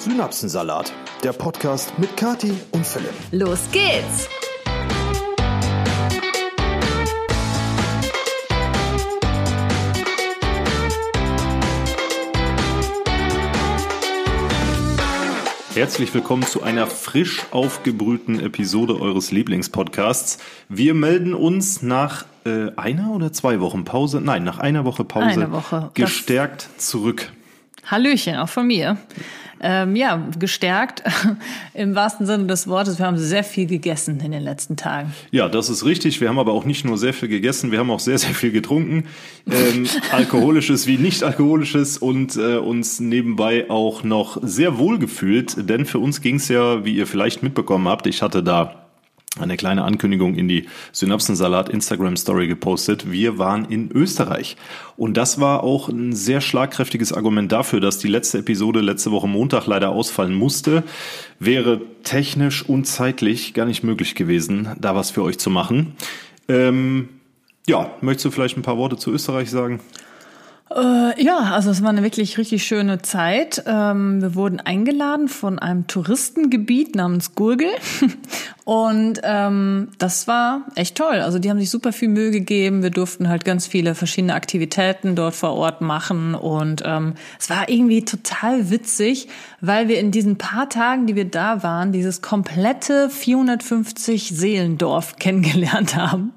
Synapsensalat, der Podcast mit Kati und Philipp. Los geht's! Herzlich willkommen zu einer frisch aufgebrühten Episode eures Lieblingspodcasts. Wir melden uns nach äh, einer oder zwei Wochen Pause, nein, nach einer Woche Pause Eine Woche. gestärkt zurück. Hallöchen, auch von mir. Ähm, ja, gestärkt im wahrsten Sinne des Wortes. Wir haben sehr viel gegessen in den letzten Tagen. Ja, das ist richtig. Wir haben aber auch nicht nur sehr viel gegessen, wir haben auch sehr, sehr viel getrunken. Ähm, alkoholisches wie nicht alkoholisches und äh, uns nebenbei auch noch sehr wohl gefühlt. Denn für uns ging es ja, wie ihr vielleicht mitbekommen habt, ich hatte da eine kleine Ankündigung in die Synapsensalat Instagram Story gepostet. Wir waren in Österreich. Und das war auch ein sehr schlagkräftiges Argument dafür, dass die letzte Episode letzte Woche Montag leider ausfallen musste. Wäre technisch und zeitlich gar nicht möglich gewesen, da was für euch zu machen. Ähm, ja, möchtest du vielleicht ein paar Worte zu Österreich sagen? Äh, ja, also es war eine wirklich richtig schöne Zeit. Ähm, wir wurden eingeladen von einem Touristengebiet namens Gurgel. Und ähm, das war echt toll. Also die haben sich super viel Mühe gegeben. Wir durften halt ganz viele verschiedene Aktivitäten dort vor Ort machen. Und ähm, es war irgendwie total witzig, weil wir in diesen paar Tagen, die wir da waren, dieses komplette 450 Seelendorf kennengelernt haben.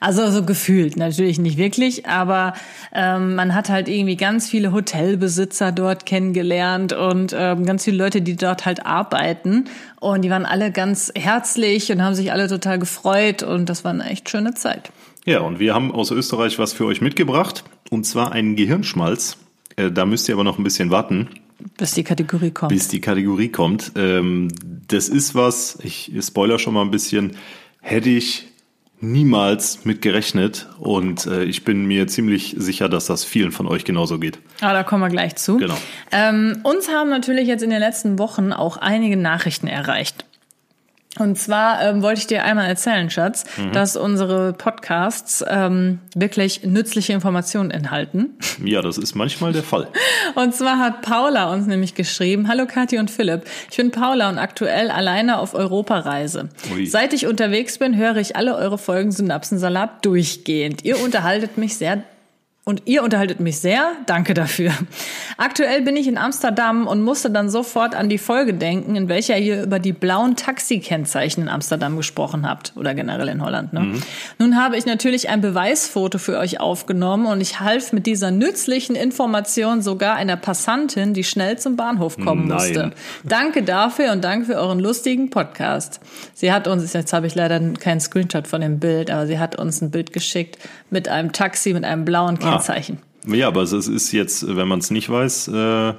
Also so gefühlt, natürlich nicht wirklich, aber ähm, man hat halt irgendwie ganz viele Hotelbesitzer dort kennengelernt und ähm, ganz viele Leute, die dort halt arbeiten. Und die waren alle ganz herzlich und haben sich alle total gefreut und das war eine echt schöne Zeit. Ja, und wir haben aus Österreich was für euch mitgebracht, und zwar einen Gehirnschmalz. Äh, Da müsst ihr aber noch ein bisschen warten, Bis die Kategorie kommt. bis die Kategorie kommt. Ähm, Das ist was, ich spoiler schon mal ein bisschen, hätte ich niemals mit gerechnet und äh, ich bin mir ziemlich sicher, dass das vielen von euch genauso geht. Ah, da kommen wir gleich zu. Genau. Ähm, uns haben natürlich jetzt in den letzten Wochen auch einige Nachrichten erreicht. Und zwar ähm, wollte ich dir einmal erzählen, Schatz, Mhm. dass unsere Podcasts ähm, wirklich nützliche Informationen enthalten. Ja, das ist manchmal der Fall. Und zwar hat Paula uns nämlich geschrieben, Hallo Kathi und Philipp, ich bin Paula und aktuell alleine auf Europareise. Ui. Seit ich unterwegs bin, höre ich alle eure Folgen Synapsensalat durchgehend. Ihr unterhaltet mich sehr und ihr unterhaltet mich sehr. Danke dafür. Aktuell bin ich in Amsterdam und musste dann sofort an die Folge denken, in welcher ihr über die blauen Taxikennzeichen in Amsterdam gesprochen habt oder generell in Holland. Ne? Nun habe ich natürlich ein Beweisfoto für euch aufgenommen und ich half mit dieser nützlichen Information sogar einer Passantin, die schnell zum Bahnhof kommen Nein. musste. Danke dafür und danke für euren lustigen Podcast. Sie hat uns, jetzt habe ich leider keinen Screenshot von dem Bild, aber sie hat uns ein Bild geschickt mit einem Taxi mit einem blauen Ah. Kennzeichen. Ja, aber es ist jetzt, wenn man es nicht weiß, äh,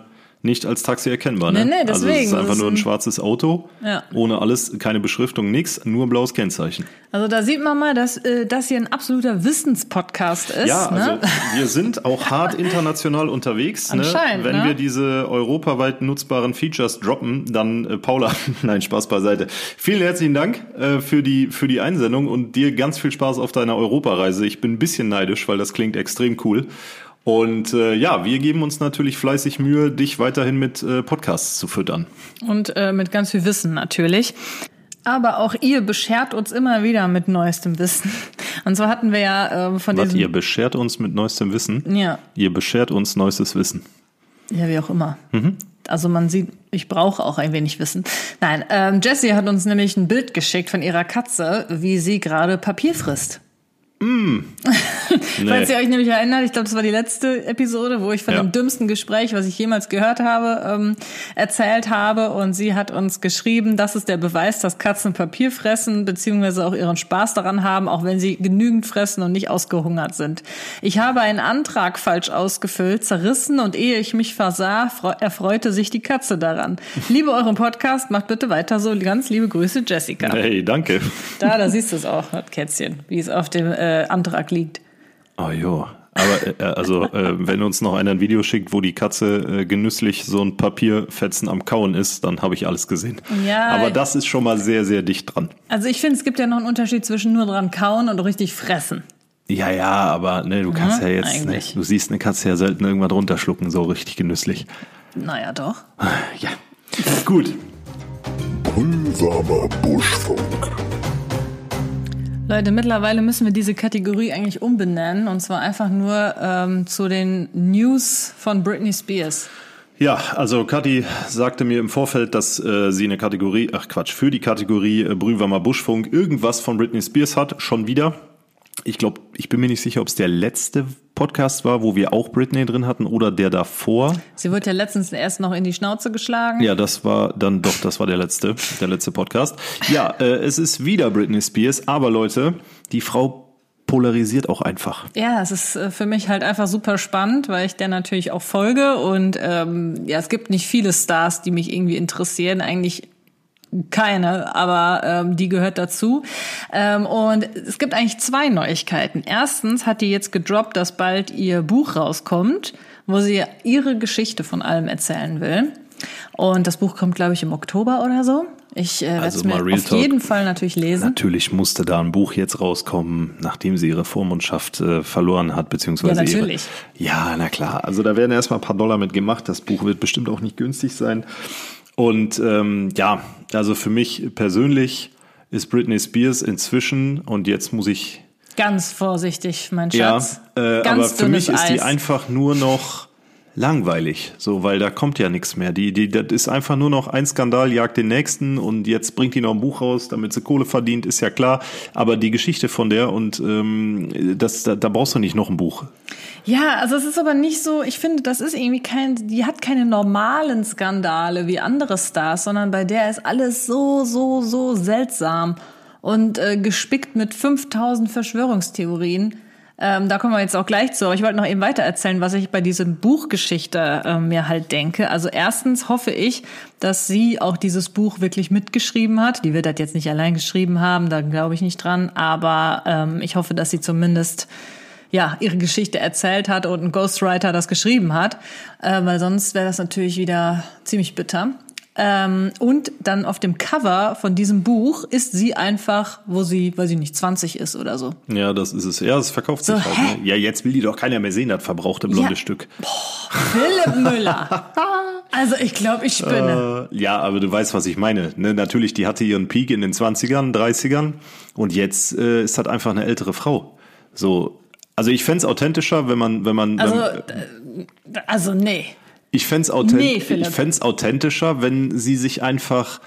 nicht als Taxi erkennbar. Ne? Nee, nee, Also es deswegen. ist einfach nur ein ein- schwarzes Auto, Ja. ohne alles, keine Beschriftung, nix, nur blaues Kennzeichen. Also da sieht man mal, dass äh, das hier ein absoluter Wissenspodcast ist. Ja, also ne? wir sind auch hart international unterwegs. Ne? Wenn ne? wir diese europaweit nutzbaren Features droppen, dann äh, Paula, nein, Spaß beiseite. Vielen herzlichen Dank äh, für die für die Einsendung und dir ganz viel Spaß auf deiner Europareise. Ich bin ein bisschen neidisch, weil das klingt extrem cool. Und äh, ja, wir geben uns natürlich fleißig Mühe, dich weiterhin mit äh, Podcasts zu füttern. Und äh, mit ganz viel Wissen natürlich. Aber auch ihr beschert uns immer wieder mit neuestem Wissen. Und zwar hatten wir ja ähm, von Was, ihr beschert uns mit neuestem Wissen? Ja, Ihr beschert uns neuestes Wissen. ja, wie auch immer. Mhm. Also man sieht, ich brauche auch ein wenig Wissen. Nein, ähm, Jessie hat uns nämlich ein Bild geschickt von ihrer Katze, wie sie gerade Papier frisst. Falls ihr euch nämlich erinnert, ich glaube, das war die letzte Episode, wo ich von Ja. dem dümmsten Gespräch, was ich jemals gehört habe, ähm, erzählt habe. Und sie hat uns geschrieben, das ist der Beweis, dass Katzen Papier fressen, beziehungsweise auch ihren Spaß daran haben, auch wenn sie genügend fressen und nicht ausgehungert sind. Ich habe einen Antrag falsch ausgefüllt, zerrissen und ehe ich mich versah, freu- erfreute sich die Katze daran. Liebe euren Podcast, macht bitte weiter so. Ganz liebe Grüße, Jessica. Hey, danke. Da, da siehst du es auch, Kätzchen, wie es auf dem äh, Antrag liegt. Oh jo. Aber äh, also, äh, wenn uns noch einer ein Video schickt, wo die Katze äh, genüsslich so ein Papierfetzen am Kauen ist, dann habe ich alles gesehen. Ja. Aber das ist schon mal sehr, sehr dicht dran. Also ich finde, es gibt ja noch einen Unterschied zwischen nur dran kauen und richtig fressen. Ja, ja, aber ne, du kannst ja, jetzt, ne, du siehst eine Katze ja selten irgendwas runterschlucken, so richtig genüsslich. Naja, doch. Ja. Gut. Brühwarmer Buschfunk. Leute, mittlerweile müssen wir diese Kategorie eigentlich umbenennen und zwar einfach nur ähm, zu den News von Britney Spears. Ja, also Kathi sagte mir im Vorfeld, dass äh, sie eine Kategorie, ach Quatsch, für die Kategorie äh, Brühwarmer Buschfunk irgendwas von Britney Spears hat, schon wieder. Ich glaube, ich bin mir nicht sicher, ob es der letzte Podcast war, wo wir auch Britney drin hatten oder der davor. Sie wurde ja letztens erst noch in die Schnauze geschlagen. Ja, das war dann doch, das war der letzte, der letzte Podcast. Ja, äh, es ist wieder Britney Spears, aber Leute, die Frau polarisiert auch einfach. Ja, es ist äh, für mich halt einfach super spannend, weil ich der natürlich auch folge und ähm, ja, es gibt nicht viele Stars, die mich irgendwie interessieren. Eigentlich keine, aber ähm, die gehört dazu. Ähm, und es gibt eigentlich zwei Neuigkeiten. Erstens hat die jetzt gedroppt, dass bald ihr Buch rauskommt, wo sie ihre Geschichte von allem erzählen will. Und das Buch kommt, glaube ich, im Oktober oder so. Ich äh, werde Also es mir Real auf Talk. jeden Fall natürlich lesen. Natürlich musste da ein Buch jetzt rauskommen, nachdem sie ihre Vormundschaft äh, verloren hat, beziehungsweise Ja, natürlich. Ihre, ja, na klar. Also da werden erstmal ein paar Dollar mit gemacht. Das Buch wird bestimmt auch nicht günstig sein. Und ähm, ja, also für mich persönlich ist Britney Spears inzwischen und jetzt muss ich Ganz vorsichtig, mein ja, Schatz. äh, Ganz aber für mich dünnes ist die Eis. einfach nur noch langweilig, so weil da kommt ja nichts mehr. Die, die, das ist einfach nur noch ein Skandal jagt den nächsten und jetzt bringt die noch ein Buch raus, damit sie Kohle verdient, ist ja klar. Aber die Geschichte von der und ähm, das, da, da brauchst du nicht noch ein Buch. Ja, also es ist aber nicht so, ich finde, das ist irgendwie kein, die hat keine normalen Skandale wie andere Stars, sondern bei der ist alles so, so, so seltsam und äh, gespickt mit 5000 Verschwörungstheorien. Ähm, da kommen wir jetzt auch gleich zu, aber ich wollte noch eben weiter erzählen, was ich bei diesem Buchgeschichte äh, mir halt denke. Also erstens hoffe ich, dass sie auch dieses Buch wirklich mitgeschrieben hat. Die wird das jetzt nicht allein geschrieben haben, da glaube ich nicht dran, aber ähm, ich hoffe, dass sie zumindest ja, ihre Geschichte erzählt hat und ein Ghostwriter das geschrieben hat, äh, weil sonst wäre das natürlich wieder ziemlich bitter. Ähm, und dann auf dem Cover von diesem Buch ist sie einfach, wo sie, weil sie nicht 20 ist oder so. Ja, das ist es. Ja, es verkauft So, sich halt. Ne? Ja, jetzt will die doch keiner mehr sehen, das verbrauchte blonde Ja. Stück. Philipp Müller. Also ich glaube, ich spinne. Äh, ja, aber du weißt, was ich meine. Ne? Natürlich, die hatte ihren Peak in den 20ern, 30ern und jetzt äh, ist das einfach eine ältere Frau. So, also ich fänd's authentischer, wenn man, wenn man, also, wenn, äh, also nee. Ich fänd's authent Nee, Philipp. ich fänd's authentischer, wenn sie sich einfach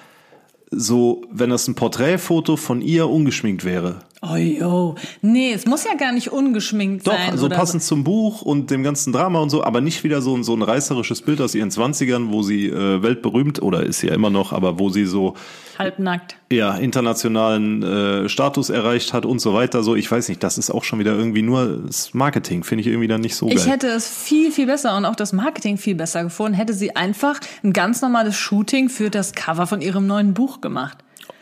so, wenn das ein Porträtfoto von ihr ungeschminkt wäre. Oh jo. Nee, es muss ja gar nicht ungeschminkt Doch, sein. so oder passend zum Buch und dem ganzen Drama und so, aber nicht wieder so, ein- so ein reißerisches Bild aus ihren 20ern, wo sie äh, weltberühmt, oder ist ja immer noch, aber wo sie so Halbnackt. ja, internationalen äh, Status erreicht hat und so weiter. So, ich weiß nicht, das ist auch schon wieder irgendwie nur das Marketing, finde ich irgendwie dann nicht so geil. Ich hätte es viel, viel besser und auch das Marketing viel besser gefunden, hätte sie einfach ein ganz normales Shooting für das Cover von ihrem neuen Buch gemacht.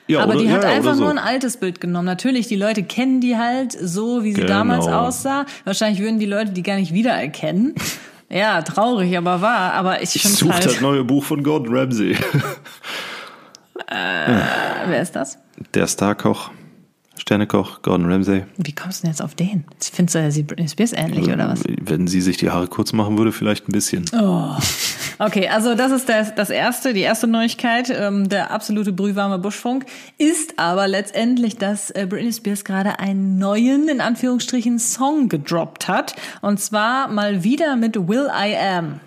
Ja, Aber oder- die hat ja, ja, einfach so. nur ein altes Bild genommen. Natürlich, die Leute kennen die halt so, wie sie Genau. damals aussah. Wahrscheinlich würden die Leute die gar nicht wiedererkennen. Ja, traurig, aber wahr. Aber ich, ich suche halt. das neue Buch von Gordon Ramsay. Wer ist das? Der Starkoch, Sternekoch, Gordon Ramsay. Wie kommst du denn jetzt auf den? Findest du, er sieht Britney Spears ähnlich oder was? Wenn sie sich die Haare kurz machen würde, vielleicht ein bisschen. Oh. Okay, also das ist das, das erste, die erste Neuigkeit. Ähm, der absolute brühwarme Buschfunk ist aber letztendlich, dass äh, Britney Spears gerade einen neuen, in Anführungsstrichen, Song gedroppt hat. Und zwar mal wieder mit Will I Am.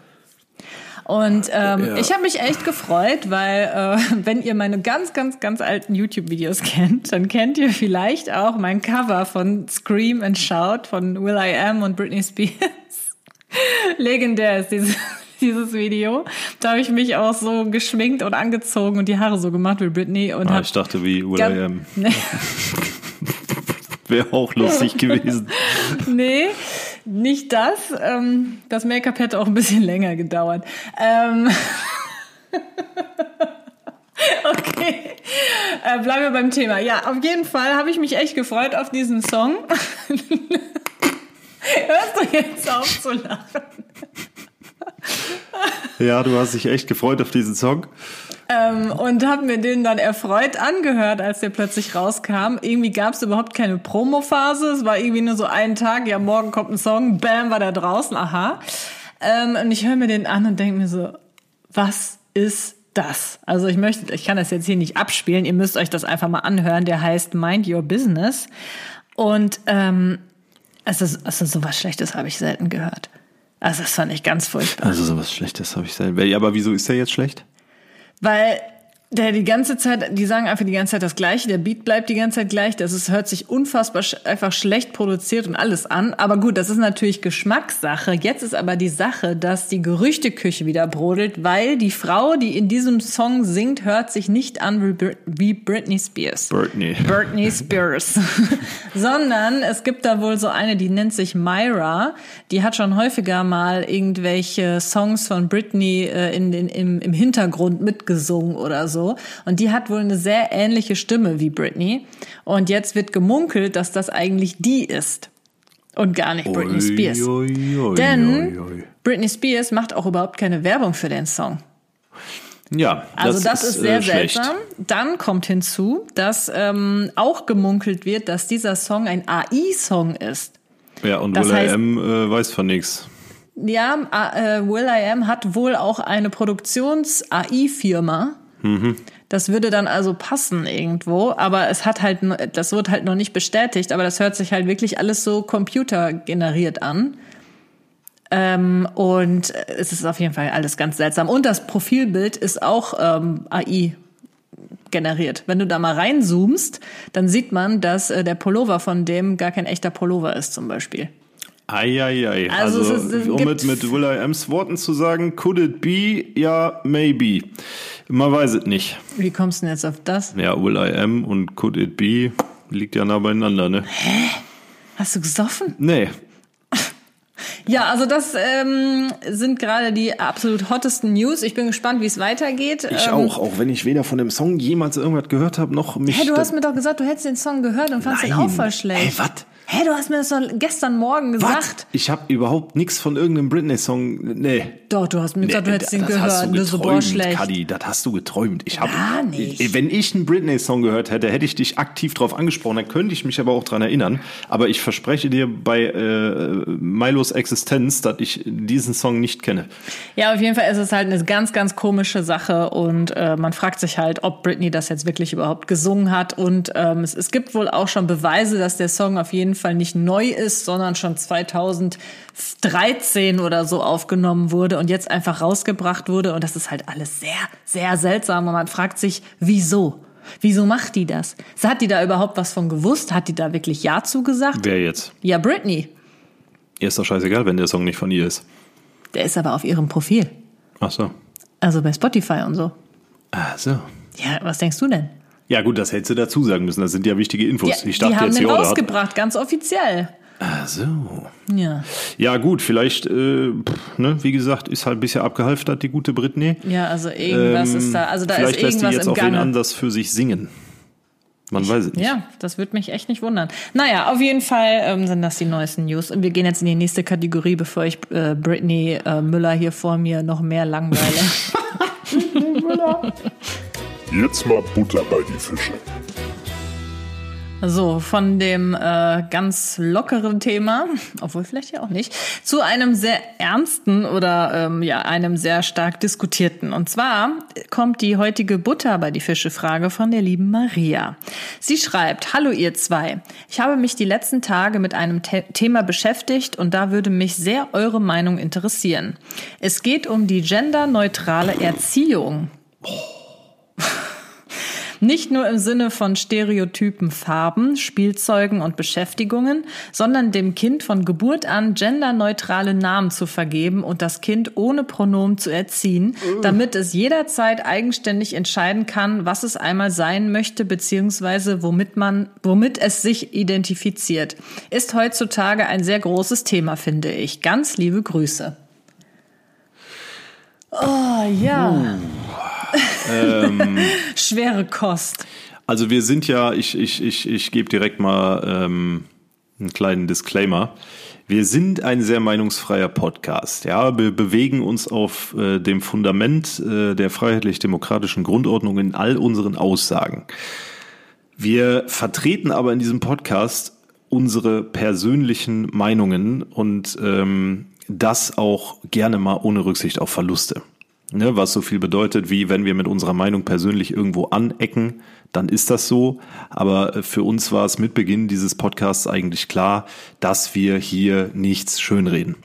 Und ähm, Ja. ich habe mich echt gefreut, weil äh, wenn ihr meine ganz, ganz, ganz alten YouTube-Videos kennt, dann kennt ihr vielleicht auch mein Cover von Scream and Shout von Will I Am und Britney Spears. Legendär ist dieses, dieses Video. Da habe ich mich auch so geschminkt und angezogen und die Haare so gemacht wie Britney und Ah, ich dachte, wie Will I Am. Wäre auch lustig gewesen. Nee, nicht das. Ähm, das Make-up hätte auch ein bisschen länger gedauert. Ähm, okay, äh, bleiben wir beim Thema. Ja, auf jeden Fall habe ich mich echt gefreut auf diesen Song. Hörst du jetzt auf zu lachen? Ja, du hast dich echt gefreut auf diesen Song. Ähm, und habe mir den dann erfreut angehört, als der plötzlich rauskam. Irgendwie gab es überhaupt keine Promophase. Es war irgendwie nur so einen Tag, ja, morgen kommt ein Song, bam, war der draußen, aha. Ähm, und ich höre mir den an und denke mir so, was ist das. Also ich möchte, ich kann das jetzt hier nicht abspielen, ihr müsst euch das einfach mal anhören. Der heißt Mind Your Business. Und ähm, also, also sowas Schlechtes habe ich selten gehört. Also das fand ich ganz furchtbar. Also sowas Schlechtes habe ich selten. Aber wieso ist der jetzt schlecht? Weil der die ganze Zeit, die sagen einfach die ganze Zeit das Gleiche, der Beat bleibt die ganze Zeit gleich, das ist, hört sich unfassbar sch einfach schlecht produziert und alles an. Aber gut, das ist natürlich Geschmackssache. Jetzt ist aber die Sache, dass die Gerüchteküche wieder brodelt, weil die Frau, die in diesem Song singt, hört sich nicht an wie Britney Spears. Britney. Britney Spears. Sondern es gibt da wohl so eine, die nennt sich Myra. Die hat schon häufiger mal irgendwelche Songs von Britney äh, in den, im, im Hintergrund mitgesungen oder so so. Und die hat wohl eine sehr ähnliche Stimme wie Britney. Und jetzt wird gemunkelt, dass das eigentlich die ist. Und gar nicht Britney Spears. Oi, oi, Denn oi, Britney Spears macht auch überhaupt keine Werbung für den Song. Ja, also das, ist, ist sehr äh, seltsam. Dann kommt hinzu, dass ähm, auch gemunkelt wird, dass dieser Song ein AI-Song ist. Ja, und das Will heißt, I Am äh, weiß von nichts. Ja, äh, Will I Am hat wohl auch eine Produktions-AI-Firma, Mhm. Das würde dann also passen irgendwo, aber es hat halt, das wird halt noch nicht bestätigt, aber das hört sich halt wirklich alles so computergeneriert an. Ähm, und es ist auf jeden Fall alles ganz seltsam. Und das Profilbild ist auch ähm, AI generiert. Wenn du da mal reinzoomst, dann sieht man, dass äh, der Pullover von dem gar kein echter Pullover ist zum Beispiel. Eieiei. Also, also ist, um mit, mit Will I Am's Worten zu sagen, could it be? Ja, maybe. Man weiß es nicht. Wie kommst du denn jetzt auf das? Ja, Will I Am und Could It Be liegt ja nah beieinander, ne? Hä? Hast du gesoffen? Nee. Ja, also das ähm, sind gerade die absolut hottesten News. Ich bin gespannt, wie es weitergeht. Ich ähm, auch, auch wenn ich weder von dem Song jemals irgendwas gehört habe, noch mich. Hä, du hast mir doch gesagt, du hättest den Song gehört und fandest den auch voll schlecht. Hey, was? Hä, du hast mir das doch gestern Morgen gesagt. Was? Ich habe überhaupt nichts von irgendeinem Britney-Song. Nee. Doch, du hast mir gesagt, du hättest den gehört. Hast du geträumt, so boah, schlecht. Kadi, das hast du geträumt. Ich hab, Gar nicht. Wenn ich einen Britney-Song gehört hätte, hätte ich dich aktiv drauf angesprochen. Dann könnte ich mich aber auch dran erinnern. Aber ich verspreche dir bei äh, Milos Existenz, dass ich diesen Song nicht kenne. Ja, auf jeden Fall ist es halt eine ganz, ganz komische Sache. Und äh, man fragt sich halt, ob Britney das jetzt wirklich überhaupt gesungen hat. Und ähm, es, es gibt wohl auch schon Beweise, dass der Song auf jeden Fall nicht neu ist, sondern schon 2013 oder so aufgenommen wurde und jetzt einfach rausgebracht wurde. Und das ist halt alles sehr, sehr seltsam. Und man fragt sich, wieso? Wieso macht die das? Hat die da überhaupt was von gewusst? Hat die da wirklich Ja zugesagt? Wer jetzt? Ja, Britney. Ihr ist doch scheißegal, wenn der Song nicht von ihr ist. Der ist aber auf ihrem Profil. Ach so. Also bei Spotify und so. Ach so. Ja, was denkst du denn? Ja gut, das hättest du dazu sagen müssen. Das sind ja wichtige Infos. Die, ich dachte die haben jetzt, den ja, rausgebracht, ganz offiziell. Ach so. Ja. Ja, gut, vielleicht, äh, ne, wie gesagt, ist halt ein bisschen abgehalftert, die gute Britney. Ja, also irgendwas ähm, ist da, also da vielleicht ist irgendwas lässt die jetzt im auch Gange. wen anders für sich singen. Man weiß es nicht. Ja, das würde mich echt nicht wundern. Naja, auf jeden Fall ähm, sind das die neuesten News. Und wir gehen jetzt in die nächste Kategorie, bevor ich äh, Britney äh, Müller hier vor mir noch mehr langweile. Jetzt mal Butter bei die Fische. So, von dem äh, ganz lockeren Thema, obwohl vielleicht ja auch nicht, zu einem sehr ernsten oder ähm, ja einem sehr stark diskutierten. Und zwar kommt die heutige Butter bei die Fische Frage von der lieben Maria. Sie schreibt: Hallo ihr zwei, ich habe mich die letzten Tage mit einem The Thema beschäftigt und da würde mich sehr eure Meinung interessieren. Es geht um die genderneutrale Erziehung. Oh. Nicht nur im Sinne von Stereotypen Farben, Spielzeugen und Beschäftigungen, sondern dem Kind von Geburt an genderneutrale Namen zu vergeben und das Kind ohne Pronomen zu erziehen, damit es jederzeit eigenständig entscheiden kann, was es einmal sein möchte, beziehungsweise womit man, womit es sich identifiziert. Ist heutzutage ein sehr großes Thema, finde ich. Ganz liebe Grüße. Oh ja. Uh ähm, Schwere Kost. Also wir sind ja, ich, ich, ich, ich gebe direkt mal ähm, einen kleinen Disclaimer. Wir sind ein sehr meinungsfreier Podcast. Ja, wir bewegen uns auf äh, dem Fundament äh, der freiheitlich-demokratischen Grundordnung in all unseren Aussagen. Wir vertreten aber in diesem Podcast unsere persönlichen Meinungen und ähm, das auch gerne mal ohne Rücksicht auf Verluste. Ne, was so viel bedeutet, wie wenn wir mit unserer Meinung persönlich irgendwo anecken, dann ist das so. Aber äh, für uns war es mit Beginn dieses Podcasts eigentlich klar, dass wir hier nichts schönreden.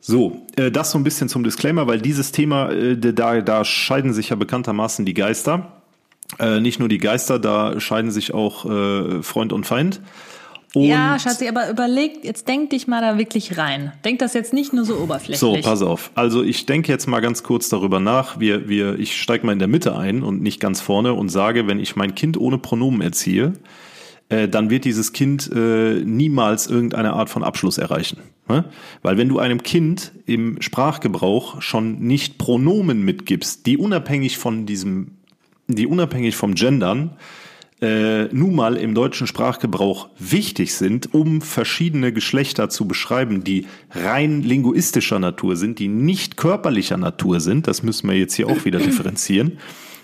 So, äh, das so ein bisschen zum Disclaimer, weil dieses Thema, äh, da, da scheiden sich ja bekanntermaßen die Geister. Nicht nur die Geister, da scheiden sich auch Freund und Feind. Und ja, Schatzi, aber überleg, jetzt denk dich mal da wirklich rein. Denk das jetzt nicht nur so oberflächlich. So, pass auf. Also ich denke jetzt mal ganz kurz darüber nach. Wir, wir, ich steige mal in der Mitte ein und nicht ganz vorne und sage, wenn ich mein Kind ohne Pronomen erziehe, äh, dann wird dieses Kind äh, niemals irgendeine Art von Abschluss erreichen. Ne? Weil wenn du einem Kind im Sprachgebrauch schon nicht Pronomen mitgibst, die unabhängig von diesem, die unabhängig vom Gendern, äh, nun mal im deutschen Sprachgebrauch wichtig sind, um verschiedene Geschlechter zu beschreiben, die rein linguistischer Natur sind, die nicht körperlicher Natur sind. Das müssen wir jetzt hier auch wieder differenzieren.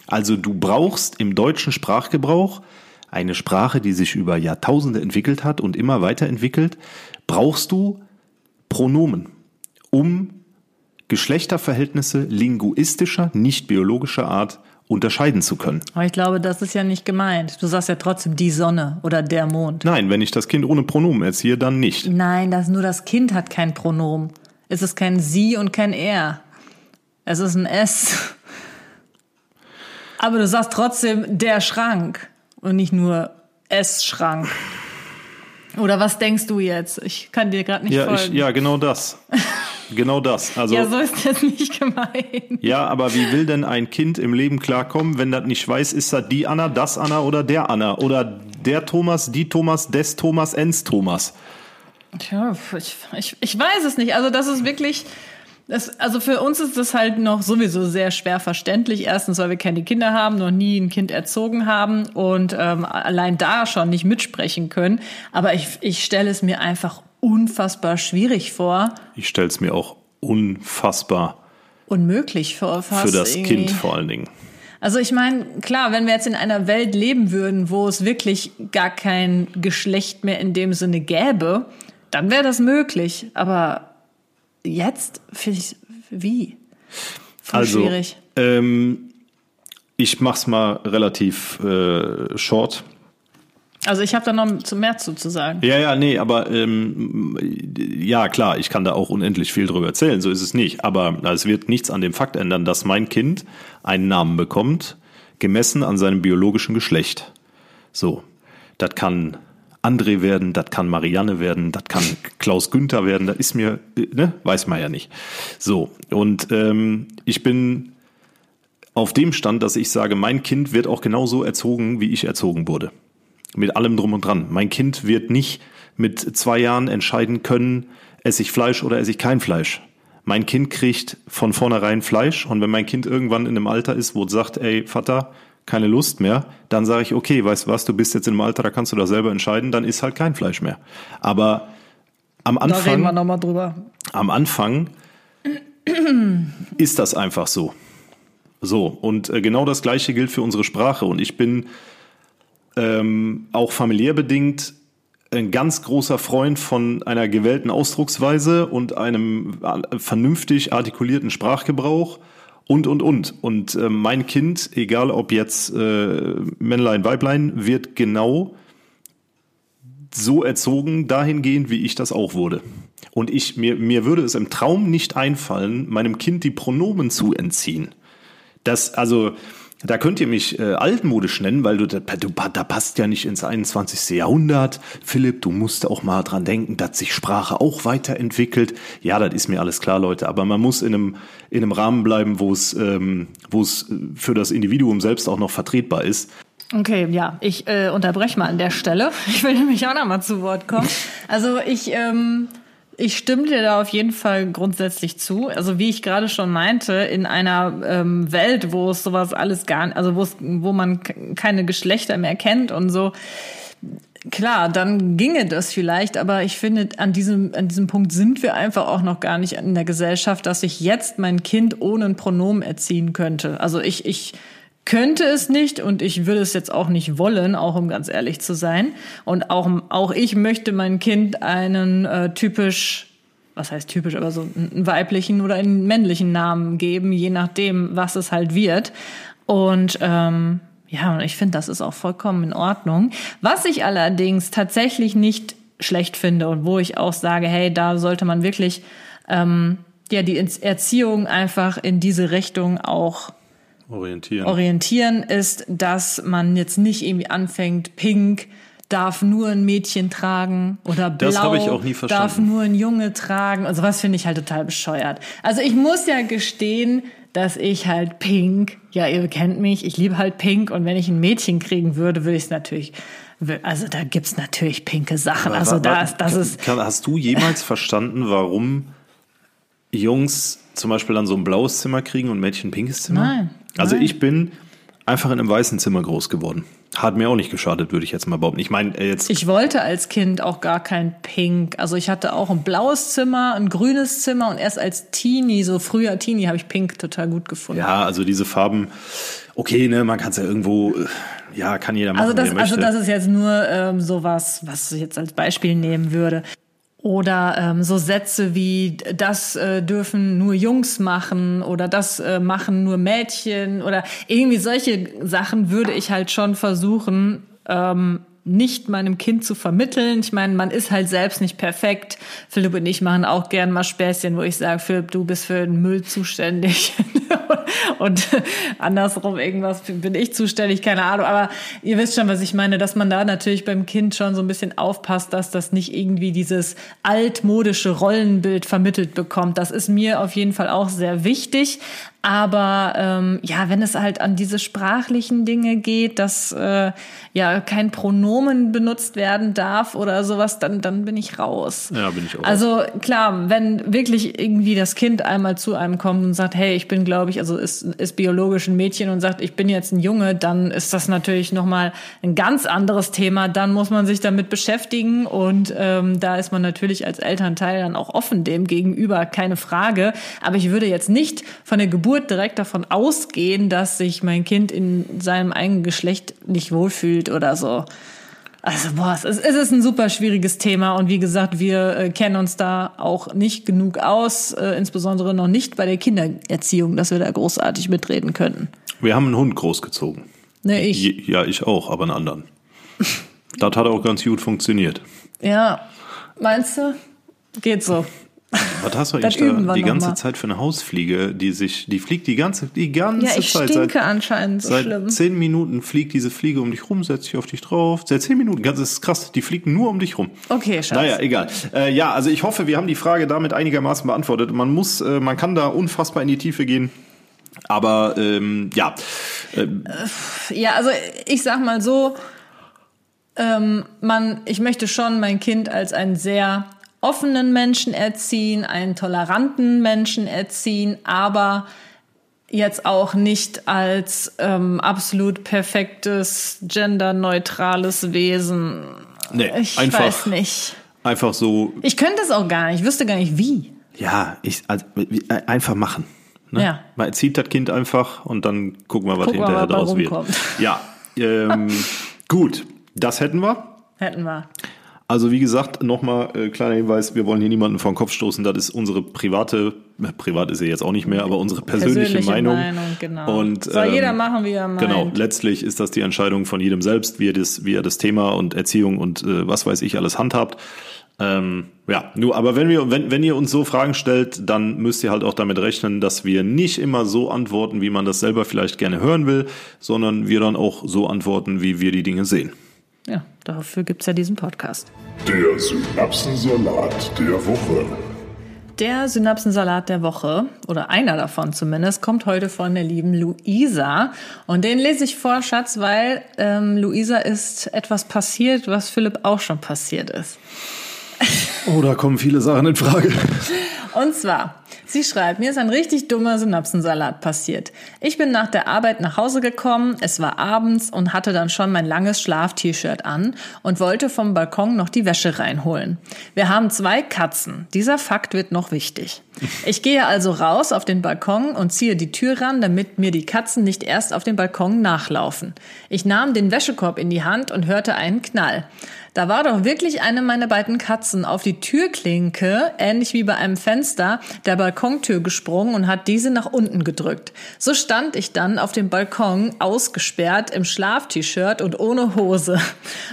Also du brauchst im deutschen Sprachgebrauch eine Sprache, die sich über Jahrtausende entwickelt hat und immer weiterentwickelt, brauchst du Pronomen, um Geschlechterverhältnisse linguistischer, nicht biologischer Art unterscheiden zu können. Aber ich glaube, das ist ja nicht gemeint. Du sagst ja trotzdem die Sonne oder der Mond. Nein, wenn ich das Kind ohne Pronomen erziehe, dann nicht. Nein, das, nur das Kind hat kein Pronomen. Es ist kein sie und kein er. Es ist ein es. Aber du sagst trotzdem der Schrank und nicht nur es Schrank. Oder was denkst du jetzt? Ich kann dir gerade nicht ja, folgen. Ich, ja, genau das. Genau das. Also, ja, so ist das nicht gemeint. Ja, aber wie will denn ein Kind im Leben klarkommen, wenn das nicht weiß, ist das die Anna, das Anna oder der Anna? Oder der Thomas, die Thomas, des Thomas, ens Thomas? Tja, ich, ich, ich weiß es nicht. Also das ist wirklich, das, also für uns ist das halt noch sowieso sehr schwer verständlich. Erstens, weil wir keine Kinder haben, noch nie ein Kind erzogen haben und ähm, allein da schon nicht mitsprechen können. Aber ich, ich stelle es mir einfach unfassbar schwierig vor. Ich stelle es mir auch unfassbar unmöglich vor. Fast für das irgendwie. Kind vor allen Dingen. Also ich meine, klar, wenn wir jetzt in einer Welt leben würden, wo es wirklich gar kein Geschlecht mehr in dem Sinne gäbe, dann wäre das möglich. Aber jetzt finde ich wie? Voll also, schwierig. Ähm, ich mach's mal relativ äh, short. Also ich habe da noch zu mehr zu, zu sagen. Ja, ja, nee, aber ähm, ja, klar, ich kann da auch unendlich viel drüber erzählen, so ist es nicht. Aber es wird nichts an dem Fakt ändern, dass mein Kind einen Namen bekommt, gemessen an seinem biologischen Geschlecht. So, das kann André werden, das kann Marianne werden, das kann Klaus Günther werden, das ist mir, ne, weiß man ja nicht. So, und ähm, ich bin auf dem Stand, dass ich sage, mein Kind wird auch genauso erzogen, wie ich erzogen wurde. Mit allem drum und dran. Mein Kind wird nicht mit zwei Jahren entscheiden können, esse ich Fleisch oder esse ich kein Fleisch. Mein Kind kriegt von vornherein Fleisch und wenn mein Kind irgendwann in einem Alter ist, wo es sagt, ey, Vater, keine Lust mehr, dann sage ich, okay, weißt du was, du bist jetzt in einem Alter, da kannst du das selber entscheiden, dann ist halt kein Fleisch mehr. Aber am Anfang. Da reden wir nochmal drüber. Am Anfang ist das einfach so. So, und äh, genau das Gleiche gilt für unsere Sprache. Und ich bin ähm, auch familiär bedingt ein ganz großer Freund von einer gewählten Ausdrucksweise und einem äh, vernünftig artikulierten Sprachgebrauch und, und, und. Und äh, mein Kind, egal ob jetzt äh, Männlein, Weiblein, wird genau so erzogen dahingehend, wie ich das auch wurde. Und ich, mir, mir würde es im Traum nicht einfallen, meinem Kind die Pronomen zu entziehen. Das, also, da könnt ihr mich äh, altmodisch nennen, weil du, du, da passt ja nicht ins 21. Jahrhundert. Philipp, du musst auch mal dran denken, dass sich Sprache auch weiterentwickelt. Ja, das ist mir alles klar, Leute. Aber man muss in einem, in einem Rahmen bleiben, wo es, ähm, wo es für das Individuum selbst auch noch vertretbar ist. Okay, ja, ich äh, unterbreche mal an der Stelle. Ich will nämlich auch noch mal zu Wort kommen. Also ich ähm, ich stimme dir da auf jeden Fall grundsätzlich zu. Also wie ich gerade schon meinte, in einer ähm, Welt, wo es sowas alles gar, also wo wo man keine Geschlechter mehr kennt und so, klar, dann ginge das vielleicht. Aber ich finde, an diesem an diesem Punkt sind wir einfach auch noch gar nicht in der Gesellschaft, dass ich jetzt mein Kind ohne ein Pronomen erziehen könnte. Also ich ich könnte es nicht und ich würde es jetzt auch nicht wollen, auch um ganz ehrlich zu sein. Und auch, auch ich möchte mein Kind einen äh, typisch was heißt typisch, aber so einen weiblichen oder einen männlichen Namen geben, je nachdem, was es halt wird. Und ähm, ja, und ich finde, das ist auch vollkommen in Ordnung. Was ich allerdings tatsächlich nicht schlecht finde und wo ich auch sage, hey, da sollte man wirklich ähm, ja die Erziehung einfach in diese Richtung auch orientieren. orientieren, ist, dass man jetzt nicht irgendwie anfängt, pink darf nur ein Mädchen tragen oder blau das ich auch nie verstanden. darf nur ein Junge tragen. Also was finde ich halt total bescheuert. Also ich muss ja gestehen, dass ich halt Pink, ja, ihr kennt mich, ich liebe halt Pink und wenn ich ein Mädchen kriegen würde, würde ich es natürlich also da gibt's natürlich pinke Sachen. Aber, also da ist, das ist. Hast du jemals verstanden, warum Jungs zum Beispiel dann so ein blaues Zimmer kriegen und Mädchen ein pinkes Zimmer? Nein. Also nein. ich bin einfach in einem weißen Zimmer groß geworden. Hat mir auch nicht geschadet, würde ich jetzt mal behaupten. Ich meine, äh, jetzt. Ich wollte als Kind auch gar kein Pink. Also ich hatte auch ein blaues Zimmer, ein grünes Zimmer und erst als Teenie, so früher Teenie, habe ich Pink total gut gefunden. Ja, also diese Farben, okay, ne, man kann es ja irgendwo, ja, kann jeder machen. Also das, also das ist jetzt nur ähm, sowas, was ich jetzt als Beispiel nehmen würde. Oder ähm, so Sätze wie das äh, dürfen nur Jungs machen oder das äh, machen nur Mädchen oder irgendwie solche Sachen würde ich halt schon versuchen, ähm, nicht meinem Kind zu vermitteln. Ich meine, man ist halt selbst nicht perfekt. Philipp und ich machen auch gern mal Späßchen, wo ich sage, Philipp, du bist für den Müll zuständig. und andersrum irgendwas bin ich zuständig, keine Ahnung. Aber ihr wisst schon, was ich meine, dass man da natürlich beim Kind schon so ein bisschen aufpasst, dass das nicht irgendwie dieses altmodische Rollenbild vermittelt bekommt. Das ist mir auf jeden Fall auch sehr wichtig. Aber ähm, ja, wenn es halt an diese sprachlichen Dinge geht, dass äh, ja kein Pronomen benutzt werden darf oder sowas, dann, dann bin ich raus. Ja, bin ich auch. Also klar, wenn wirklich irgendwie das Kind einmal zu einem kommt und sagt, hey, ich bin, glaube ich, also ist, ist biologisch ein Mädchen und sagt, ich bin jetzt ein Junge, dann ist das natürlich nochmal ein ganz anderes Thema. Dann muss man sich damit beschäftigen und ähm, da ist man natürlich als Elternteil dann auch offen dem gegenüber, keine Frage. Aber ich würde jetzt nicht von der Geburt Geburt direkt davon ausgehen, dass sich mein Kind in seinem eigenen Geschlecht nicht wohlfühlt oder so. Also, boah, es ist, es ist ein super schwieriges Thema und wie gesagt, wir äh, kennen uns da auch nicht genug aus, äh, insbesondere noch nicht bei der Kindererziehung, dass wir da großartig mitreden könnten. Wir haben einen Hund großgezogen. Ne, ich. Ja, ich auch, aber einen anderen. das hat auch ganz gut funktioniert. Ja, meinst du? Geht so. Was hast du eigentlich da die ganze. Zeit für eine Hausfliege, die sich, die fliegt die ganze, die ganze Ja, ich Zeit stinke seit, anscheinend so seit schlimm. zehn Minuten fliegt diese Fliege um dich rum, setzt sich auf dich drauf. Seit zehn Minuten, ganz das ist krass, die fliegt nur um dich rum. Okay, Schatz. Naja, egal. Äh, ja, also ich hoffe, wir haben die Frage damit einigermaßen beantwortet. Man muss, äh, man kann da unfassbar in die Tiefe gehen. Aber ähm, ja, Ja, also ich sag mal so, ähm, man, ich möchte schon mein Kind als einen sehr offenen Menschen erziehen, einen toleranten Menschen erziehen, aber jetzt auch nicht als ähm, absolut perfektes, genderneutrales Wesen. nee, Ich einfach, weiß nicht. einfach so, Ich könnte es auch gar nicht. Ich wüsste gar nicht wie. ja, ich, also, äh, einfach machen. Ne? Ja. Man erzieht das Kind einfach und dann gucken wir, was Gucken wir, hinterher bei draus wird. Ja, ähm, gut, das hätten wir. Hätten wir. Also wie gesagt, nochmal äh, kleiner Hinweis, wir wollen hier niemanden vor den Kopf stoßen, das ist unsere private, äh, privat ist sie jetzt auch nicht mehr, aber unsere persönliche, Meinung. genau. Und, Soll ähm, jeder machen, wie er meint. Genau, letztlich ist das die Entscheidung von jedem selbst, wie er das, wie er das Thema und Erziehung und äh, was weiß ich alles handhabt. Ähm, ja, nur, aber wenn wir, wenn, wenn ihr uns so Fragen stellt, dann müsst ihr halt auch damit rechnen, dass wir nicht immer so antworten, wie man das selber vielleicht gerne hören will, sondern wir dann auch so antworten, wie wir die Dinge sehen. Ja, dafür gibt's ja diesen Podcast. Der Synapsensalat der Woche. Der Synapsensalat der Woche, oder einer davon zumindest, kommt heute von der lieben Luisa. Und den lese ich vor, Schatz, weil ähm, Luisa ist etwas passiert, was Philipp auch schon passiert ist. Oh, da kommen viele Sachen in Frage. Und zwar, sie schreibt, mir ist ein richtig dummer Synapsensalat passiert. Ich bin nach der Arbeit nach Hause gekommen, es war abends und hatte dann schon mein langes Schlaf-T-Shirt an und wollte vom Balkon noch die Wäsche reinholen. Wir haben zwei Katzen. Dieser Fakt wird noch wichtig. Ich gehe also raus auf den Balkon und ziehe die Tür ran, damit mir die Katzen nicht erst auf den Balkon nachlaufen. Ich nahm den Wäschekorb in die Hand und hörte einen Knall. Da war doch wirklich eine meiner beiden Katzen auf die Türklinke, ähnlich wie bei einem Fenster, der Balkontür gesprungen und hat diese nach unten gedrückt. So stand ich dann auf dem Balkon, ausgesperrt, im Schlaf-T-Shirt und ohne Hose.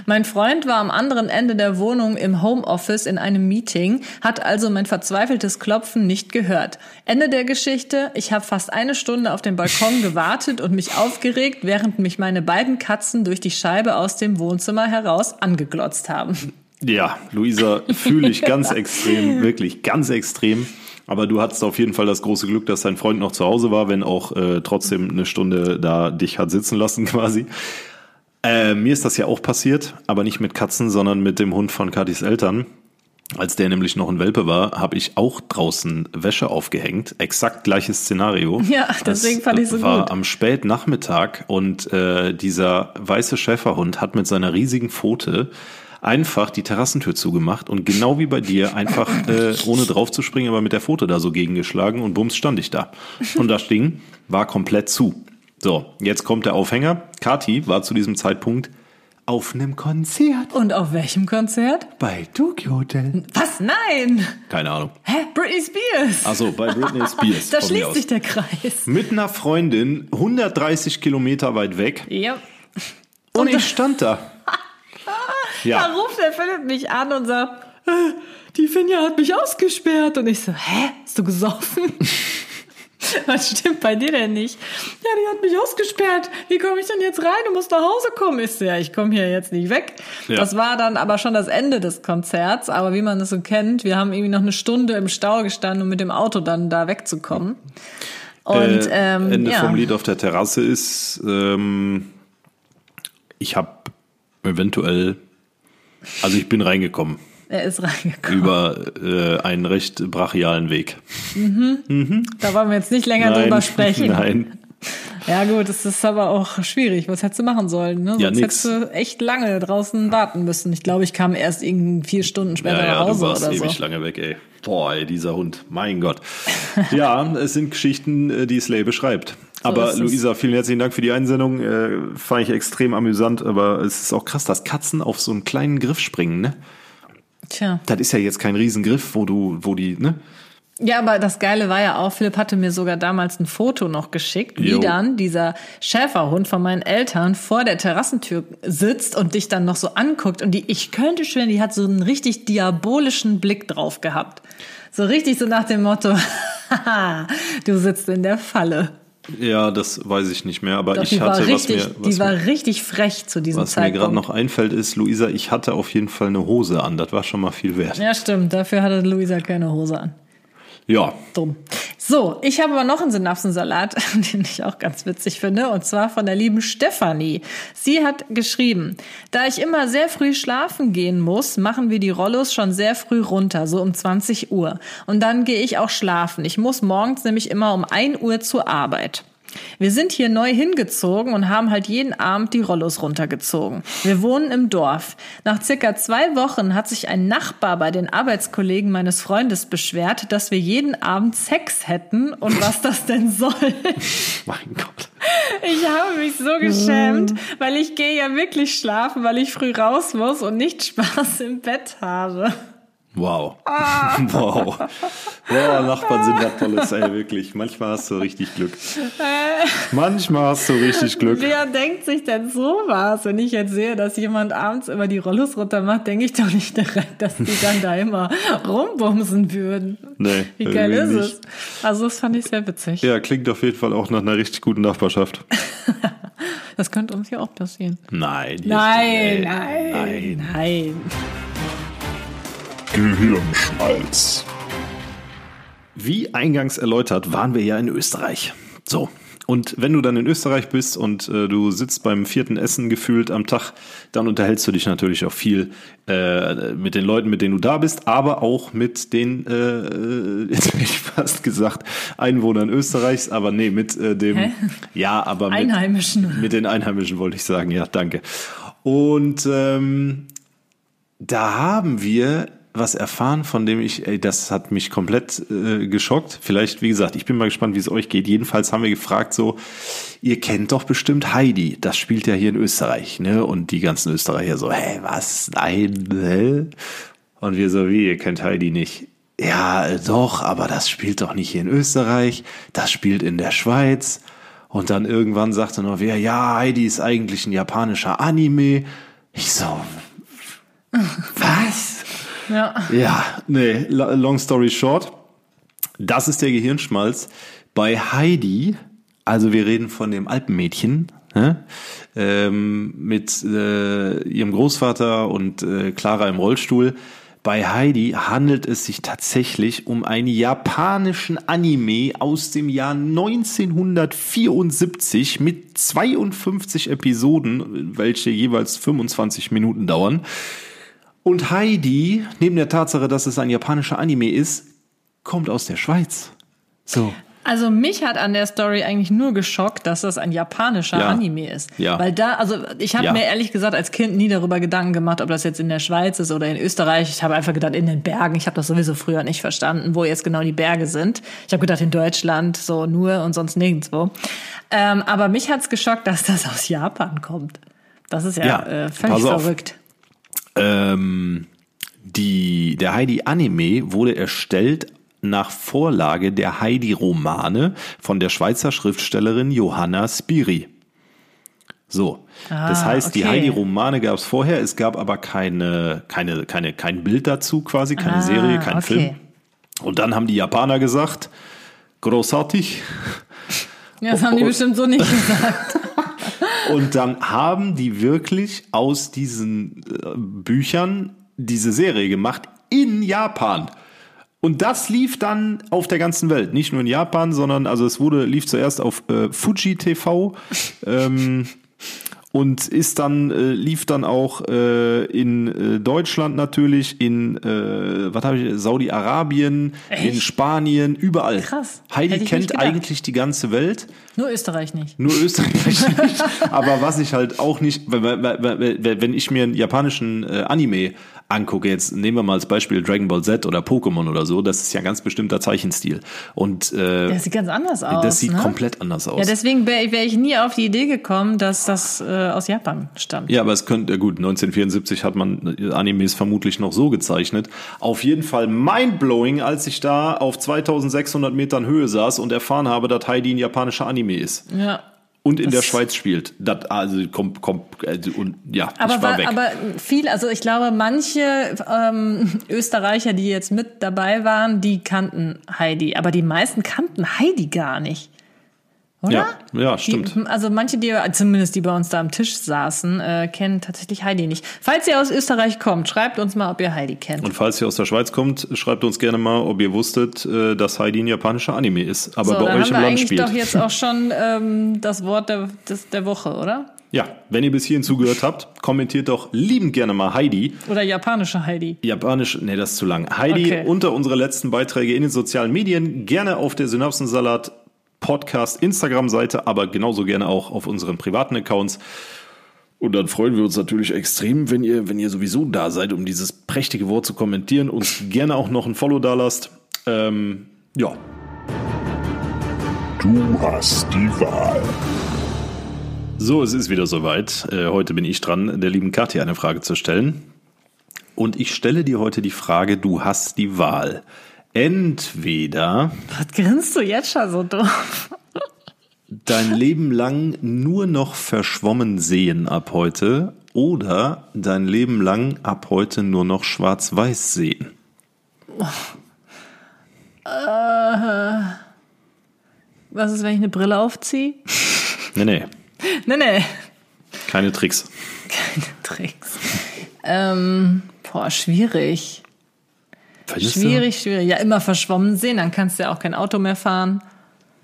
Mein Freund war am anderen Ende der Wohnung im Homeoffice in einem Meeting, hat also mein verzweifeltes Klopfen nicht gehört. Ende der Geschichte, ich habe fast eine Stunde auf dem Balkon gewartet und mich aufgeregt, während mich meine beiden Katzen durch die Scheibe aus dem Wohnzimmer heraus angeglotzt haben. Ja, Luisa, fühle ich ganz extrem, wirklich ganz extrem. Aber du hattest auf jeden Fall das große Glück, dass dein Freund noch zu Hause war, wenn auch äh, trotzdem eine Stunde da dich hat sitzen lassen quasi. Äh, mir ist das ja auch passiert, aber nicht mit Katzen, sondern mit dem Hund von Katis Eltern. Als der nämlich noch ein Welpe war, habe ich auch draußen Wäsche aufgehängt. Exakt gleiches Szenario. Ja, deswegen das fand ich so war gut. am Spätnachmittag und äh, dieser weiße Schäferhund hat mit seiner riesigen Pfote einfach die Terrassentür zugemacht und genau wie bei dir einfach äh, ohne drauf zu springen, aber mit der Pfote da so gegengeschlagen und bums stand ich da. Und das Ding war komplett zu. So, jetzt kommt der Aufhänger. Kati war zu diesem Zeitpunkt auf einem Konzert Und auf welchem Konzert? bei Tokyo Hotel. Was? Nein! Keine Ahnung. Hä? Britney Spears! Also bei Britney Spears. da schließt sich der Kreis. Mit einer Freundin 130 Kilometer weit weg Ja. und ich stand da. Da Ja, ruft der Philipp mich an und sagt, äh, die Finja hat mich ausgesperrt. Und ich so, hä? Hast du gesoffen? Was stimmt bei dir denn nicht? Ja, die hat mich ausgesperrt. Wie komme ich denn jetzt rein? Du musst nach Hause kommen. Ich so, ja, ich komme hier jetzt nicht weg. Ja. Das war dann aber schon das Ende des Konzerts. Aber wie man das so kennt, wir haben irgendwie noch eine Stunde im Stau gestanden, um mit dem Auto dann da wegzukommen. Und äh, ähm, Ende ja. vom Lied auf der Terrasse ist, ähm, ich habe eventuell, also ich bin reingekommen er ist reingekommen. über äh, einen recht brachialen Weg. Da wollen wir jetzt nicht länger drüber sprechen. Nein, Ja gut, es ist aber auch schwierig. Was hättest du machen sollen? Ne? Ja, Sonst nix. hättest du echt lange draußen warten müssen. Ich glaube, ich kam erst irgendwie vier Stunden später ja, ja, nach du Hause warst oder ewig so. lange weg, ey. Boah, ey, dieser Hund, mein Gott. Ja, es sind Geschichten, äh, die Slay beschreibt. Aber es. Luisa, vielen herzlichen Dank für die Einsendung. Äh, fand ich extrem amüsant, aber es ist auch krass, dass Katzen auf so einen kleinen Griff springen, ne? Tja. Das ist ja jetzt kein Riesengriff, wo du, wo die, ne? Ja, aber das Geile war ja auch, Philipp hatte mir sogar damals ein Foto noch geschickt, wie Jo. dann dieser Schäferhund von meinen Eltern vor der Terrassentür sitzt und dich dann noch so anguckt. Und die, ich könnte schwören, die hat so einen richtig diabolischen Blick drauf gehabt. So richtig so nach dem Motto, du sitzt in der Falle. Ja, das weiß ich nicht mehr, aber Doch, ich hatte, was richtig, mir, was die war mir, richtig frech zu diesem was mir Zeitpunkt. gerade noch einfällt, ist, Luisa, ich hatte auf jeden Fall eine Hose an. Das war schon mal viel wert. Ja, stimmt. Dafür hatte Luisa keine Hose an. Ja, Dumm. So, ich habe aber noch einen Synapsensalat, den ich auch ganz witzig finde, und zwar von der lieben Stefanie. Sie hat geschrieben, da ich immer sehr früh schlafen gehen muss, machen wir die Rollos schon sehr früh runter, so um 20 Uhr. Und dann gehe ich auch schlafen. Ich muss morgens nämlich immer um 1 Uhr zur Arbeit. Wir sind hier neu hingezogen und haben halt jeden Abend die Rollos runtergezogen. Wir wohnen im Dorf. Nach circa zwei Wochen hat sich ein Nachbar bei den Arbeitskollegen meines Freundes beschwert, dass wir jeden Abend Sex hätten und was das denn soll. mein Gott. Ich habe mich so geschämt, weil ich gehe ja wirklich schlafen, weil ich früh raus muss und nicht Spaß im Bett habe. Wow. Ah. Wow. Boah, Nachbarn sind was Tolles, ey, wirklich. Manchmal hast du richtig Glück. Manchmal hast du richtig Glück. Wer denkt sich denn sowas? Wenn ich jetzt sehe, dass jemand abends immer die Rollos runter macht, denke ich doch nicht direkt, dass die dann da immer rumbumsen würden. Nee, Wie geil ist irgendwie es? Also das fand ich sehr witzig. Ja, klingt auf jeden Fall auch nach einer richtig guten Nachbarschaft. Das könnte uns ja auch passieren. Nein. Nein, ist- nein, nein. nein. Gehirnschmalz. Wie eingangs erläutert, waren wir ja in Österreich. So. Und wenn du dann in Österreich bist und äh, du sitzt beim vierten Essen gefühlt am Tag, dann unterhältst du dich natürlich auch viel äh, mit den Leuten, mit denen du da bist, aber auch mit den, äh, jetzt hätte ich fast gesagt, Einwohnern Österreichs, aber nee, mit äh, dem, Hä? ja, aber mit, Einheimischen. mit den Einheimischen wollte ich sagen, ja, danke. Und ähm, da haben wir was erfahren, von dem ich, ey, das hat mich komplett äh, geschockt. Vielleicht, wie gesagt, ich bin mal gespannt, wie es euch geht. Jedenfalls haben wir gefragt, so, ihr kennt doch bestimmt Heidi. Das spielt ja hier in Österreich, ne? Und die ganzen Österreicher so, hä, was? Nein, hä? Und wir so, wie, ihr kennt Heidi nicht? Ja, doch, aber das spielt doch nicht hier in Österreich. Das spielt in der Schweiz. Und dann irgendwann sagte noch wer, ja, Heidi ist eigentlich ein japanischer Anime. Ich so, was? Ja. Ja, nee, lo- long story short. Das ist der Gehirnschmalz. Bei Heidi, also wir reden von dem Alpenmädchen, ne? ähm, mit äh, ihrem Großvater und äh, Clara im Rollstuhl. Bei Heidi handelt es sich tatsächlich um einen japanischen Anime aus dem Jahr 1974 mit 52 Episoden, welche jeweils 25 Minuten dauern. Und Heidi, neben der Tatsache, dass es ein japanischer Anime ist, kommt aus der Schweiz. So. Also mich hat an der Story eigentlich nur geschockt, dass das ein japanischer Ja. Anime ist. Ja. Weil da, also ich habe Ja. mir ehrlich gesagt als Kind nie darüber Gedanken gemacht, ob das jetzt in der Schweiz ist oder in Österreich. Ich habe einfach gedacht, in den Bergen. Ich habe das sowieso früher nicht verstanden, wo jetzt genau die Berge sind. Ich habe gedacht, in Deutschland so nur und sonst nirgendwo. Ähm, aber mich hat's geschockt, dass das aus Japan kommt. Das ist ja, Ja, äh, völlig verrückt. Ähm, die, der Heidi-Anime wurde erstellt nach Vorlage der Heidi-Romane von der Schweizer Schriftstellerin Johanna Spiri. So, das Ah, heißt, die okay. Heidi-Romane gab es vorher, es gab aber keine, keine, keine, kein Bild dazu quasi, keine Ah, Serie, kein okay. Film. Und dann haben die Japaner gesagt, großartig, Ja, das haben die bestimmt so nicht gesagt. Und dann haben die wirklich aus diesen äh, Büchern diese Serie gemacht in Japan. Und das lief dann auf der ganzen Welt, nicht nur in Japan, sondern also es wurde lief zuerst auf äh, Fuji TV ähm, und ist dann äh, lief dann auch äh, in äh, Deutschland natürlich, in äh, was habe ich Saudi-Arabien, in Echt? Spanien, überall. Krass. Heidi kennt eigentlich die ganze Welt. Nur Österreich nicht. Nur Österreich nicht. Aber was ich halt auch nicht, wenn ich mir einen japanischen äh, Anime angucke, jetzt nehmen wir mal als Beispiel Dragon Ball Z oder Pokémon oder so, das ist ja ein ganz bestimmter Zeichenstil. Und äh, Das sieht ganz anders aus. das sieht ne? komplett anders aus. Ja, deswegen wäre wär ich nie auf die Idee gekommen, dass das äh, aus Japan stammt. Ja, aber es könnte, ja gut, 1974 hat man äh, Animes vermutlich noch so gezeichnet. Auf jeden Fall mindblowing, als ich da auf 2600 Metern Höhe saß und erfahren habe, dass Heidi ein japanischer Anime ist. Ja. Und in der Das- Schweiz spielt. Das, also, kommt, kommt, also, und, ja, Aber, ich war wa- weg. aber viel, also ich glaube, manche ähm, Österreicher, die jetzt mit dabei waren, die kannten Heidi. Aber die meisten kannten Heidi gar nicht. Oder? Ja, ja, stimmt. Die, also manche, die zumindest die bei uns da am Tisch saßen, äh, kennen tatsächlich Heidi nicht. Falls ihr aus Österreich kommt, schreibt uns mal, ob ihr Heidi kennt. Und falls ihr aus der Schweiz kommt, schreibt uns gerne mal, ob ihr wusstet, äh, dass Heidi ein japanischer Anime ist, aber so, bei euch im Land spielt. doch jetzt auch schon ähm, das Wort der, des, der Woche, oder? Ja, wenn ihr bis hierhin zugehört habt, kommentiert doch liebend gerne mal Heidi. Oder japanische Heidi. Japanisch, nee, das ist zu lang. Heidi Okay. unter unsere letzten Beiträge in den sozialen Medien, gerne auf der Synapsensalat Podcast Instagram-Seite, aber genauso gerne auch auf unseren privaten Accounts. Und dann freuen wir uns natürlich extrem, wenn ihr, wenn ihr sowieso da seid, um dieses prächtige Wort zu kommentieren, uns gerne auch noch ein Follow da lasst. Ähm, ja, Du hast die Wahl. So, es ist wieder soweit. Äh, heute bin ich dran, der lieben Katja eine Frage zu stellen. Und ich stelle dir heute die Frage, du hast die Wahl. Entweder Was grinst du jetzt schon so doof? dein Leben lang nur noch verschwommen sehen ab heute oder dein Leben lang ab heute nur noch schwarz-weiß sehen. Was ist, wenn ich eine Brille aufziehe? Nee, nee, Nee, nee. keine Tricks. Keine Tricks. ähm, boah, schwierig. Du? Schwierig, schwierig. Ja, immer verschwommen sehen, dann kannst du ja auch kein Auto mehr fahren.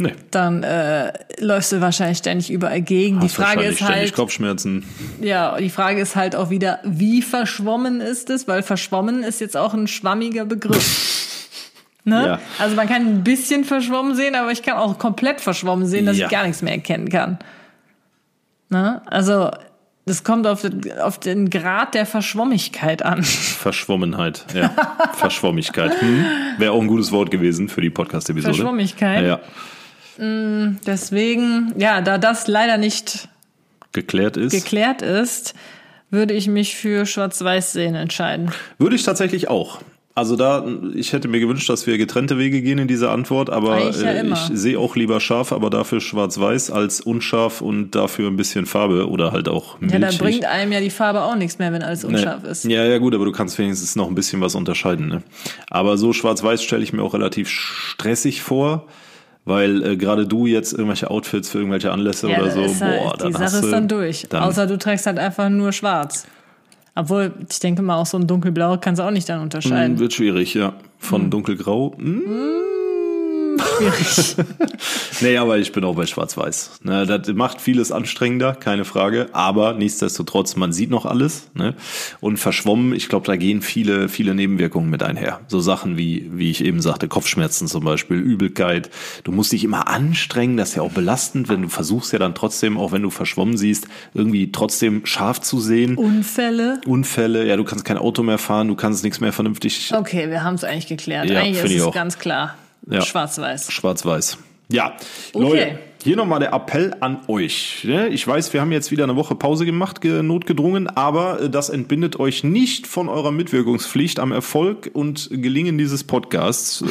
Nee. dann äh, läufst du wahrscheinlich ständig überall gegen. Die Hast Frage wahrscheinlich ist halt, Kopfschmerzen. ja, die Frage ist halt auch wieder, wie verschwommen ist es? Weil verschwommen ist jetzt auch ein schwammiger Begriff. Ne? Ja. Also man kann ein bisschen verschwommen sehen, aber ich kann auch komplett verschwommen sehen, dass Ja. ich gar nichts mehr erkennen kann. Ne? Also das kommt auf den, auf den Grad der Verschwommigkeit an. Verschwommenheit, ja. Verschwommigkeit. Hm. Wäre auch ein gutes Wort gewesen für die Podcast-Episode. Verschwommigkeit? Ja, Deswegen, ja, da das leider nicht geklärt ist. geklärt ist, würde ich mich für Schwarz-Weiß sehen entscheiden. Würde ich tatsächlich auch. Also da, ich hätte mir gewünscht, dass wir getrennte Wege gehen in dieser Antwort, aber Eigentlich ja äh, ich sehe auch lieber scharf, aber dafür schwarz-weiß als unscharf und dafür ein bisschen Farbe oder halt auch Ja, milchig. da bringt einem ja die Farbe auch nichts mehr, wenn alles unscharf ist. Ja, ja, gut, aber du kannst wenigstens noch ein bisschen was unterscheiden. Ne? Aber so schwarz-weiß stelle ich mir auch relativ stressig vor, weil äh, gerade du jetzt irgendwelche Outfits für irgendwelche Anlässe Ja, oder so, halt, boah, dann die Sache ist dann durch. Dann, Außer du trägst halt einfach nur schwarz. Obwohl, ich denke mal, auch so ein dunkelblau kannst du auch nicht dann unterscheiden. wird schwierig, ja. Von Hm. dunkelgrau. Hm, Schwierig. Nee, aber ich bin auch bei Schwarz-Weiß. Ne, das macht vieles anstrengender, keine Frage. Aber nichtsdestotrotz, man sieht noch alles. Ne? Und verschwommen, ich glaube, da gehen viele, viele Nebenwirkungen mit einher. So Sachen wie, wie ich eben sagte, Kopfschmerzen zum Beispiel, Übelkeit. Du musst dich immer anstrengen, das ist ja auch belastend, wenn du versuchst ja dann trotzdem, auch wenn du verschwommen siehst, irgendwie trotzdem scharf zu sehen. Unfälle. Unfälle, ja, du kannst kein Auto mehr fahren, du kannst nichts mehr vernünftig Okay, wir haben es eigentlich geklärt. Ja, eigentlich finde ist ich es auch. ganz klar. Ja. Schwarz-Weiß. Schwarz-Weiß. Ja, Okay. Leute, hier nochmal der Appell an euch. ne? Ich weiß, wir haben jetzt wieder eine Woche Pause gemacht, ge- notgedrungen, aber äh, das entbindet euch nicht von eurer Mitwirkungspflicht am Erfolg und Gelingen dieses Podcasts.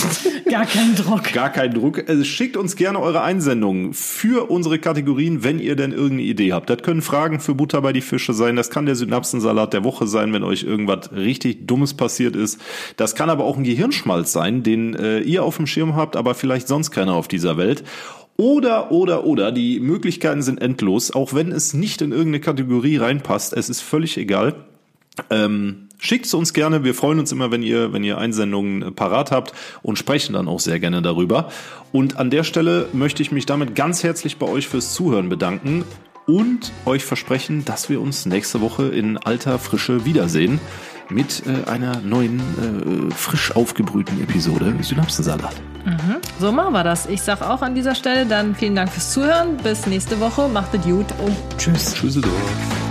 Gar kein Druck. Gar kein Druck. Äh, Schickt uns gerne eure Einsendungen für unsere Kategorien, wenn ihr denn irgendeine Idee habt. Das können Fragen für Butter bei die Fische sein. Das kann der Synapsensalat der Woche sein, wenn euch irgendwas richtig Dummes passiert ist. Das kann aber auch ein Gehirnschmalz sein, den äh, ihr auf dem Schirm habt, aber vielleicht sonst keiner auf dieser Welt. Oder, oder, oder, die Möglichkeiten sind endlos, auch wenn es nicht in irgendeine Kategorie reinpasst. Es ist völlig egal. Ähm, schickt es uns gerne. Wir freuen uns immer, wenn ihr, wenn ihr Einsendungen äh, parat habt und sprechen dann auch sehr gerne darüber. Und an der Stelle möchte ich mich damit ganz herzlich bei euch fürs Zuhören bedanken und euch versprechen, dass wir uns nächste Woche in alter Frische wiedersehen mit äh, einer neuen, äh, frisch aufgebrühten Episode Synapsensalat. So machen wir das. Ich sag auch an dieser Stelle dann vielen Dank fürs Zuhören. Bis nächste Woche. Macht es gut und tschüss. Tschüsseldorf.